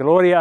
Gloria